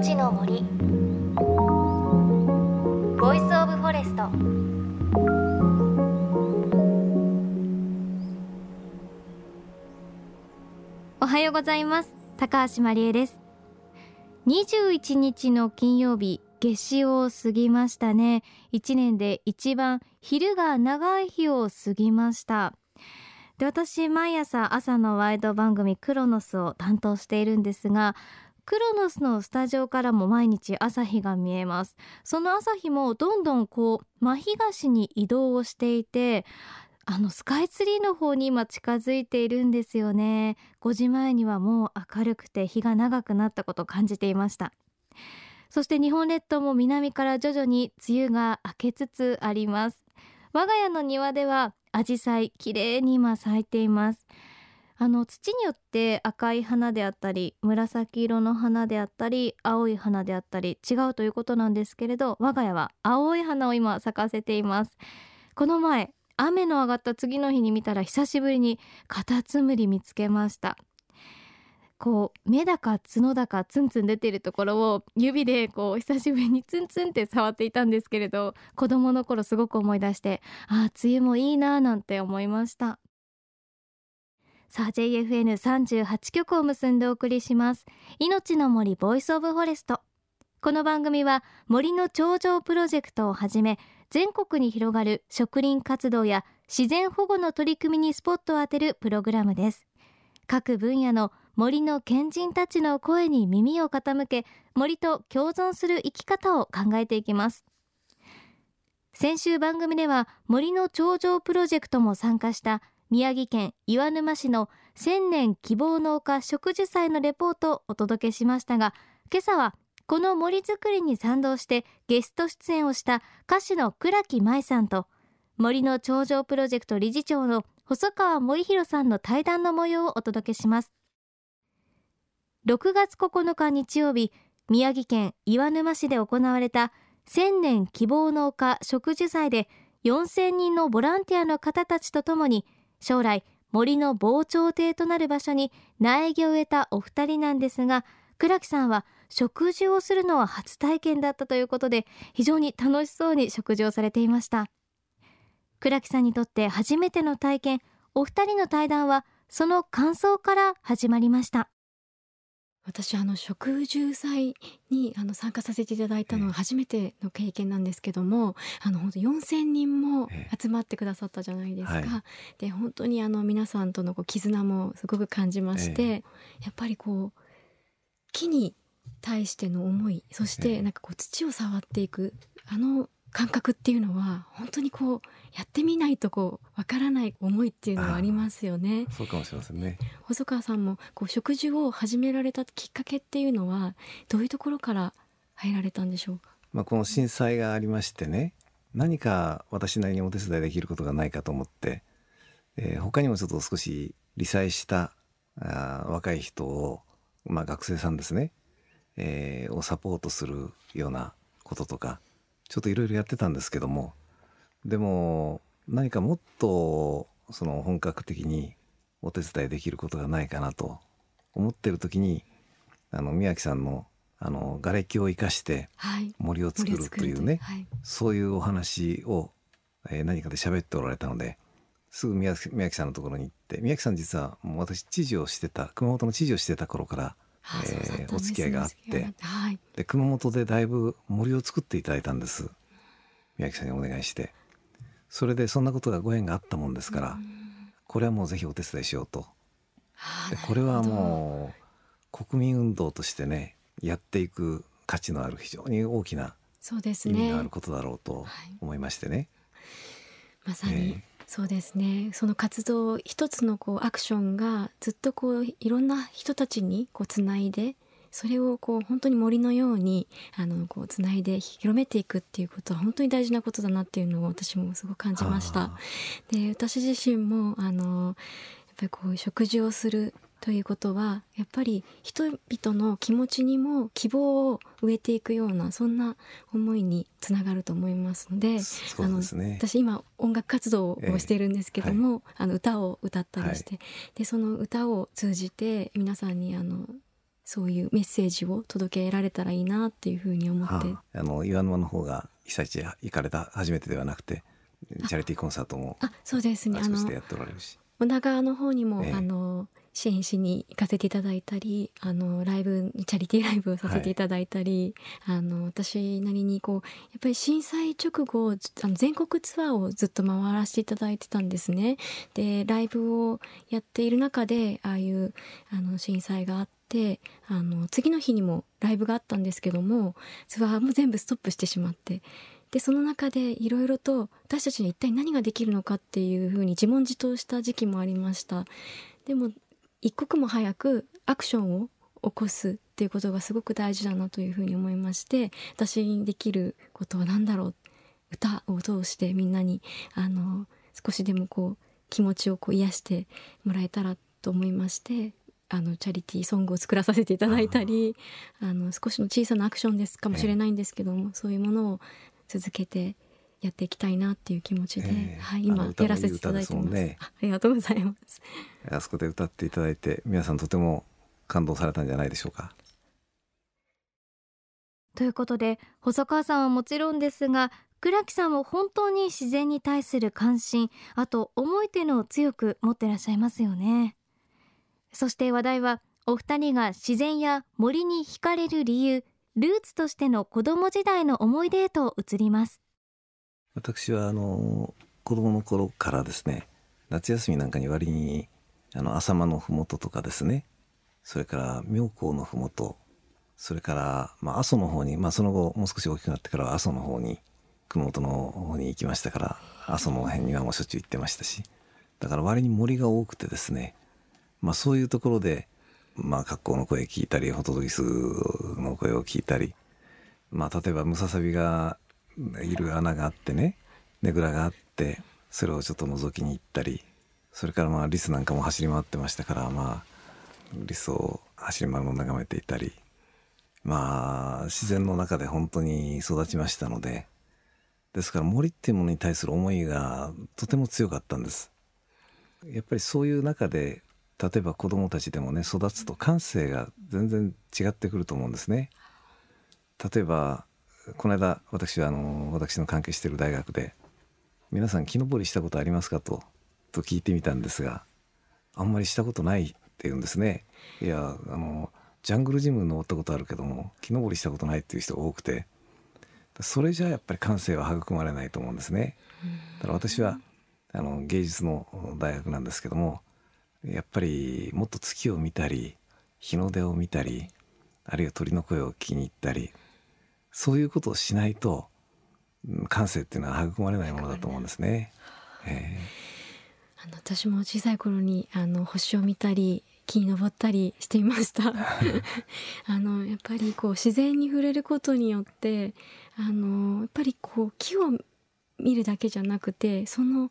命の森。 Voice of Forest。おはようございます。高橋真理恵です。21日の金曜日夏至を過ぎましたね。1年で一番昼が長い日を過ぎました。で私毎朝朝のワイド番組クロノスを担当しているんですがクロノスのスタジオからも毎日朝日が見えます。その朝日もどんどんこう真東に移動をしていてあのスカイツリーの方に今近づいているんですよね。5時前にはもう明るくて日が長くなったことを感じていました。そして日本列島も南から徐々に梅雨が明けつつあります。我が家の庭では紫陽花綺麗に今咲いています。あの土によって赤い花であったり紫色の花であったり青い花であったり違うということなんですけれど我が家は青い花を今咲かせています。この前雨の上がった次の日に見たら久しぶりにカタツムリ見つけました。こう目だか角だかツンツン出てるところを指でこう久しぶりにツンツンって触っていたんですけれど子供の頃すごく思い出してああ梅雨もいいななんて思いました。さあ JFN38 曲を結んでお送りします。命の森 Voice of Forest。この番組は森の長城プロジェクトをはじめ全国に広がる植林活動や自然保護の取り組みにスポットを当てるプログラムです。各分野の森の賢人たちの声に耳を傾け森と共存する生き方を考えていきます。先週番組では森の頂上プロジェクトも参加した宮城県岩沼市の千年希望農家植樹祭のレポートをお届けしましたが今朝はこの森づくりに賛同してゲスト出演をした歌手の倉木舞さんと森の頂上プロジェクト理事長の細川森弘さんの対談の模様をお届けします。6月9日日曜日宮城県岩沼市で行われた千年希望農家植樹祭で4000人のボランティアの方たちとともに将来森の防潮堤となる場所に苗木を植えたお二人なんですが倉木さんは食事をするのは初体験だったということで非常に楽しそうに食事をされていました。倉木さんにとって初めての体験お二人の対談はその感想から始まりました。私あの植樹祭にあの参加させていただいたのは初めての経験なんですけども、えー、あの本当4,000人も集まってくださったじゃないですか。えーはい、で本当にあの皆さんとのこう絆もすごく感じまして、えー、やっぱりこう木に対しての思いそしてなんかこう土を触っていくあの感覚っていうのは本当にこうやってみないとこうわからない思いっていうのはありますよね。そうかもしれませんね。細川さんもこう食事を始められたきっかけっていうのはどういうところから入られたんでしょうか？まあこの震災がありましてね、何か私なりにお手伝いできることがないかと思って、えー、他にもちょっと少し理災したあ若い人をまあ学生さんですね、えー、をサポートするようなこととか。ちょっといろいろやってたんですけどもでも何かもっとその本格的にお手伝いできることがないかなと思ってる時にあの宮城さんのあの瓦礫を生かして森を作るというね、はい、そういうお話を、えー、何かで喋っておられたのですぐ宮宮城さんのところに行って宮城さん実はもう私知事をしてた熊本の知事をしてた頃からえー、お付き合いがあって、はい、で熊本でだいぶ森を作っていただいたんです。宮城さんにお願いして。それでそんなことがご縁があったもんですから、これはもうぜひお手伝いしようと。でこれはもう国民運動としてねやっていく価値のある非常に大きな意味のあることだろうと思いましてね。ねまさに、えーそうですね。その活動一つのこうアクションがずっとこういろんな人たちにこうつないでそれをこう本当に森のようにあのこうつないで広めていくっていうことは本当に大事なことだなっていうのを私もすごく感じました。で私自身もあのやっぱりこう食事をするということはやっぱり人々の気持ちにも希望を植えていくようなそんな思いにつながると思いますので、ね、あの私今音楽活動をしているんですけども、えーはい、あの歌を歌ったりして、はい、でその歌を通じて皆さんにあのそういうメッセージを届けられたらいいなっていうふうに思って、はあ、あの岩沼の方が被災地へ行かれた初めてではなくてチャリティーコンサートもあそうですね。あのやっておられるし。女川の方にも、えー、あの支援しに行かせていただいたりあのライブチャリティーライブをさせていただいたり、はい、あの私なりにこうやっぱり震災直後あの全国ツアーをずっと回らせていただいてたんですね。でライブをやっている中でああいうあの震災があってあの次の日にもライブがあったんですけどもツアーも全部ストップしてしまって。でその中でいろいろと私たちに一体何ができるのかっていうふうに自問自答した時期もありましたでも一刻も早くアクションを起こすっていうことがすごく大事だなというふうに思いまして私にできることは何だろう。歌を通してみんなにあの少しでもこう気持ちをこう癒してもらえたらと思いましてあのチャリティーソングを作らさせていただいたりあの少しの小さなアクションですかもしれないんですけども、そういうものを続けてやっていきたいなっていう気持ちで、えー、はい、今やらせていただいてます、ね、ありがとうございます。あそこで歌っていただいて皆さんとても感動されたんじゃないでしょうか。ということで細川さんはもちろんですが倉木さんも本当に自然に対する関心あと思いというのを強く持ってらっしゃいますよね。そして話題はお二人が自然や森に惹かれる理由ルーツとしての子供時代の思い出へと移ります私はあの子供の頃からですね夏休みなんかに割にあの浅間の麓とかですねそれから妙高の麓それから、まあ、阿蘇の方に、まあ、その後もう少し大きくなってからは阿蘇の方に熊本の方に行きましたから阿蘇の辺にはもうしょっちゅう行ってましたしだから割に森が多くてですね、まあ、そういうところで、まあ、格好の声聞いたりホトトギスの声を聞いたり、まあ、例えばムササビがいる穴があってねねぐらがあってそれをちょっと覗きに行ったりそれからまあリスなんかも走り回ってましたからまあリスを走り回るのを眺めていたりまあ自然の中で本当に育ちましたのでですから森っていうものに対する思いがとても強かったんです。やっぱりそういう中で例えば子供たちでもね育つと感性が全然違ってくると思うんですね。例えばこの間私はあの私の関係している大学で皆さん木登りしたことありますかとと聞いてみたんですがあんまりしたことないって言うんですね。いやあのジャングルジム登ったことあるけども木登りしたことないっていう人が多くてそれじゃやっぱり感性は育まれないと思うんですね。だから私はあの芸術の大学なんですけどもやっぱりもっと月を見たり日の出を見たりあるいは鳥の声を聞きに行ったりそういうことをしないと感性っていうのは育まれないものだと思うんですね。えー、あの私も小さい頃にあの星を見たり木に登ったりしていました。あのやっぱりこう自然に触れることによってあのやっぱりこう木を見るだけじゃなくてその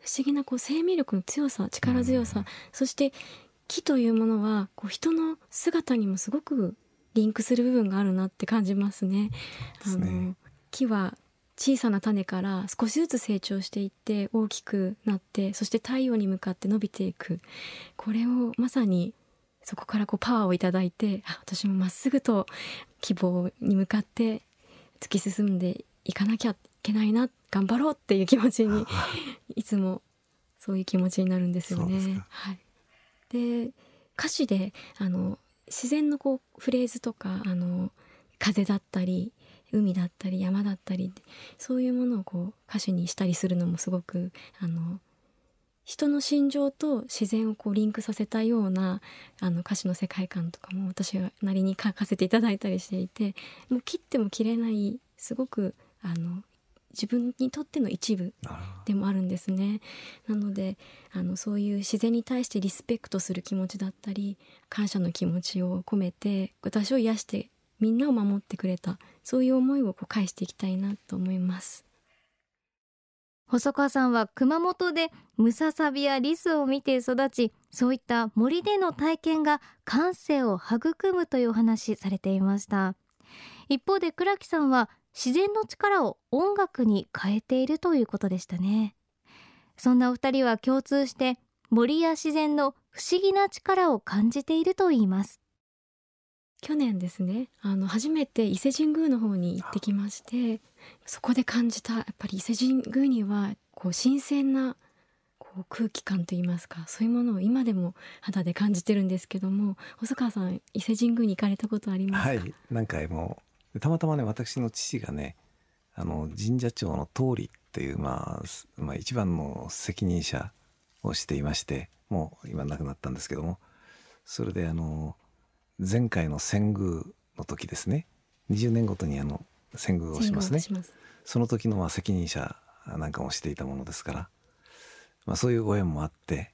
不思議なこう生命力の強さ力強さ、うん、そして木というものはこう人の姿にもすごくリンクする部分があるなって感じますね。すねあの木は小さな種から少しずつ成長していって大きくなってそして太陽に向かって伸びていくこれをまさにそこからこうパワーをいただいてあ私もまっすぐと希望に向かって突き進んでいかなきゃいけないな頑張ろうっていう気持ちに いつもそういう気持ちになるんですよね。はい、で歌詞であの自然のこうフレーズとかあの風だったり海だったり山だったりそういうものをこう歌詞にしたりするのもすごくあの人の心情と自然をこうリンクさせたようなあの歌詞の世界観とかも私なりに書かせていただいたりしていてもう切っても切れないすごくあの自分にとっての一部でもあるんですね。なのであのそういう自然に対してリスペクトする気持ちだったり感謝の気持ちを込めて私を癒してみんなを守ってくれたそういう思いをこう返していきたいなと思います。細川さんは熊本でムササビやリスを見て育ちそういった森での体験が感性を育むというお話されていました一方で倉木さんは自然の力を音楽に変えているということでしたね。そんなお二人は共通して森や自然の不思議な力を感じているといいます。去年ですねあの初めて伊勢神宮の方に行ってきましてそこで感じたやっぱり伊勢神宮にはこう新鮮なこう空気感といいますかそういうものを今でも肌で感じてるんですけども細川さん伊勢神宮に行かれたことありますか、はい何回もたまたまね私の父がねあの神社長の通りっていう、まあ、まあ一番の責任者をしていましてもう今亡くなったんですけどもそれであの前回の遷宮の時ですね。20年ごとにあの遷宮をしますね。その時のまあ責任者なんかもしていたものですから、まあ、そういうご縁もあって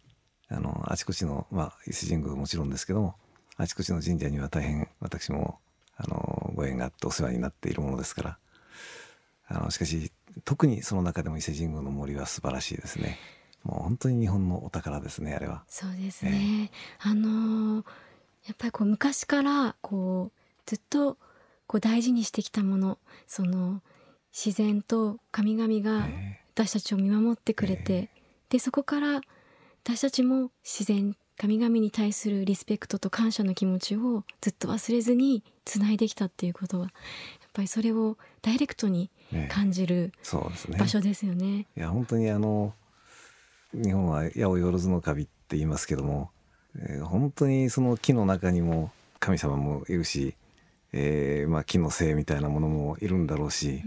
あのあちこちの、まあ、伊勢神宮もちろんですけどもあちこちの神社には大変私もあのご縁があってお世話になっているものですから。あのしかし特にその中でも伊勢神宮の森は素晴らしいですね。もう本当に日本のお宝ですねあれは。そうですね、あのーやっぱりこう昔からこうずっとこう大事にしてきたものその自然と神々がえ私たちを見守ってくれて、でそこから私たちも自然神々に対するリスペクトと感謝の気持ちをずっと忘れずにつないできたっていうことはやっぱりそれをダイレクトにええ感じるね場所ですよね。いや本当にあの日本は八百万の神って言いますけども、えー本当にその木の中にも神様もいるし、えーまあ、木の精みたいなものもいるんだろうし、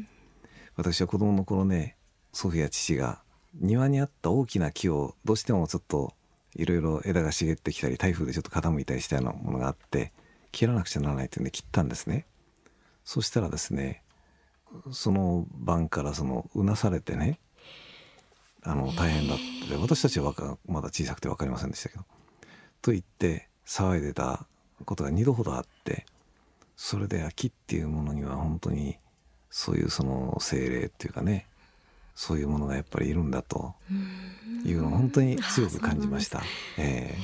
私は子供の頃ね祖父や父が庭にあった大きな木をどうしてもちょっといろいろ枝が茂ってきたり台風でちょっと傾いたりしたようなものがあって切らなくちゃならないっていうんで切ったんですね。そしたらですねその晩からそのうなされてねあの大変だって私たちはまだ小さくて分かりませんでしたけどと言って騒いでたことが2度ほどあってそれで秋っていうものには本当にそういうその精霊っていうかねそういうものがやっぱりいるんだと。いうのを本当に強く感じました。ええ。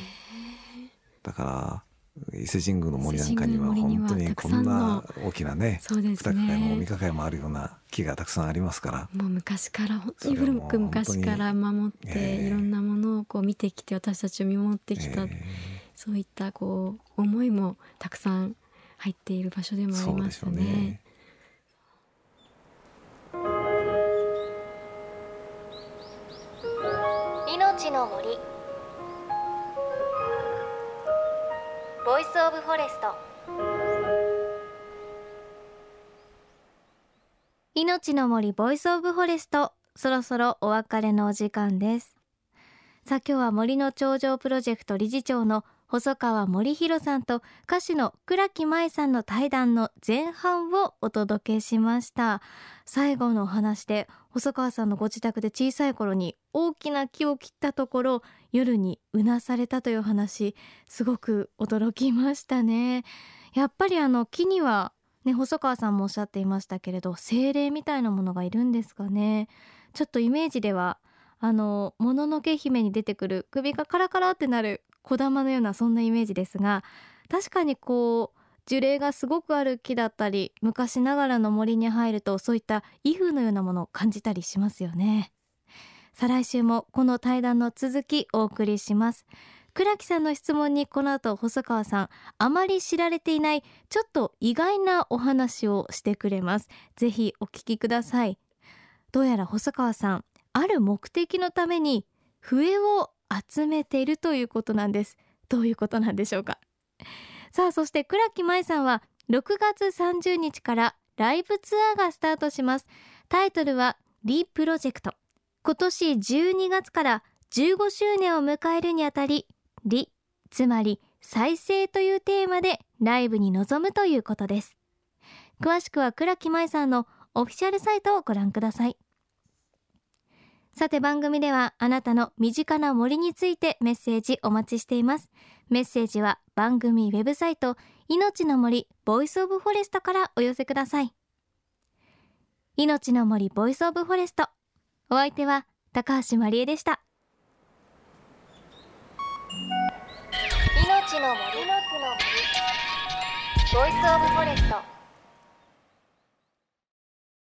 だから伊勢神宮の森なんかには本当にこんな大きなね二抱えもね三抱えもあるような木がたくさんありますから。もう昔から本当に古く昔から守って、ええ。いろんなものをこう見てきて私たちを見守ってきた、えそういったこう思いもたくさん入っている場所でえもありますよねの森。 Voice of Forest 命の森 Voice of Forest そろそろお別れのお時間です。さあ今日は森の長城プロジェクト理事長の細川護熙さんと歌手の倉木麻衣さんの対談の前半をお届けしました。最後のお話で細川さんのご自宅で小さい頃に大きな木を切ったところ夜にうなされたという話すごく驚きましたね。やっぱりあの木にはね細川さんもおっしゃっていましたけれど精霊みたいなものがいるんですかね。ちょっとイメージではあのもののけ姫に出てくる首がカラカラってなる小玉のようなそんなイメージですが確かにこう樹齢がすごくある木だったり昔ながらの森に入るとそういった威風のようなものを感じたりしますよね。再来週もこの対談の続きお送りします。倉木さんの質問にこの後細川さんあまり知られていないちょっと意外なお話をしてくれます。ぜひお聞きください。どうやら細川さんある目的のために笛を集めているということなんです。どういうことなんでしょうか？さあそして倉木舞さんは6月30日からライブツアーがスタートします。タイトルは Re プロジェクト。今年12月から15周年を迎えるにあたり Re つまり再生というテーマでライブに臨むということです。詳しくは倉木麻衣さんのオフィシャルサイトをご覧ください。さて番組ではあなたの身近な森についてメッセージお待ちしています。メッセージは番組ウェブサイト命の森 Voice of Forest からお寄せください。命の森ボイスオブフォレストお相手は高橋まりえでした。命の森。ボイスオブフォレスト